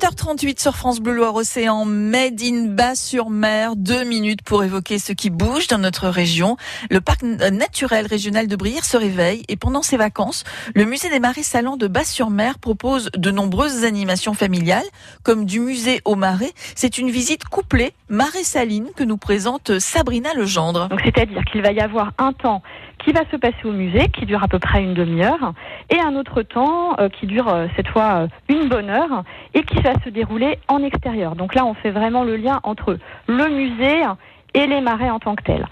8h38 sur France Bleu Loire Océan, Made in Bas-sur-Mer. Deux minutes pour évoquer ce qui bouge dans notre région. Le parc naturel régional de Brière se réveille et pendant ses vacances, le musée des marais salants de Bas-sur-Mer propose de nombreuses animations familiales, comme du musée au marais. C'est une visite couplée marais saline que nous présente Sabrina Legendre. Donc c'est-à-dire qu'il va y avoir un temps qui va se passer au musée, qui dure à peu près une demi-heure, et un autre temps euh, qui dure euh, cette fois euh, une bonne heure et qui va se dérouler en extérieur. Donc là, on fait vraiment le lien entre le musée et les marais en tant que tels.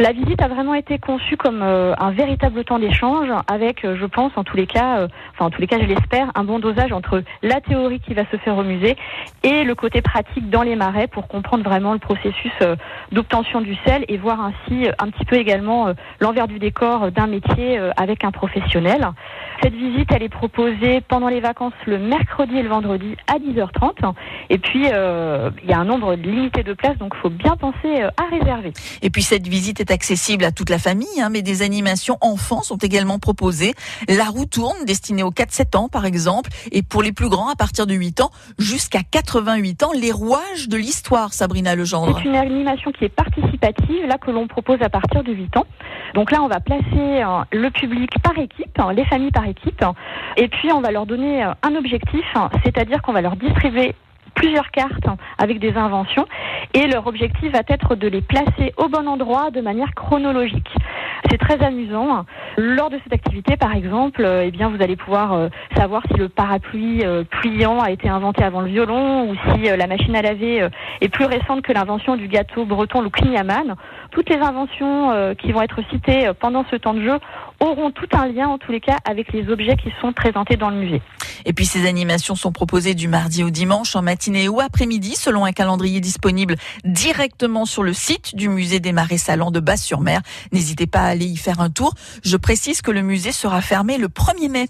La visite a vraiment été conçue comme euh, un véritable temps d'échange avec, euh, je pense, en tous les cas, euh, enfin en tous les cas, je l'espère, un bon dosage entre la théorie qui va se faire au musée et le côté pratique dans les marais pour comprendre vraiment le processus d'obtention du sel et voir ainsi un petit peu également l'envers du décor d'un métier avec un professionnel. Cette visite, elle est proposée pendant les vacances le mercredi et le vendredi à 10h30. Et puis, il y a un nombre limité de places, donc il faut bien penser à réserver. Et puis, cette visite est accessible à toute la famille, hein, mais des animations enfants sont également proposées. La roue tourne, destinée aux 4-7 ans par exemple, et pour les plus grands, à partir de 8 ans jusqu'à 88 ans, les rouages de l'histoire, Sabrina Legendre. C'est une animation qui est participative, là que l'on propose à partir de 8 ans. Donc là, on va placer euh, le public par équipe, hein, les familles par équipe, et puis on va leur donner euh, un objectif, hein, c'est-à-dire qu'on va leur distribuer plusieurs cartes avec des inventions et leur objectif va être de les placer au bon endroit de manière chronologique. C'est très amusant. Lors de cette activité, par exemple, eh bien, vous allez pouvoir euh, savoir si le parapluie euh, pliant a été inventé avant le violon ou si euh, la machine à laver est plus récente que l'invention du gâteau breton le Klinyaman. Toutes les inventions qui vont être citées pendant ce temps de jeu auront tout un lien, en tous les cas, avec les objets qui sont présentés dans le musée. Et puis ces animations sont proposées du mardi au dimanche en matinée ou après-midi selon un calendrier disponible directement sur le site du musée des Marais Salants de Basse-sur-Mer. N'hésitez pas à aller y faire un tour. Je précise que le musée sera fermé le 1er mai.